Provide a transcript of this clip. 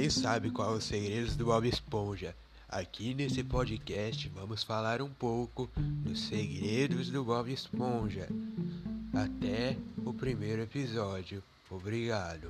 Quem sabe qual é os segredos do Bob Esponja? Aqui nesse podcast vamos falar um pouco dos segredos do Bob Esponja. Até o primeiro episódio. Obrigado.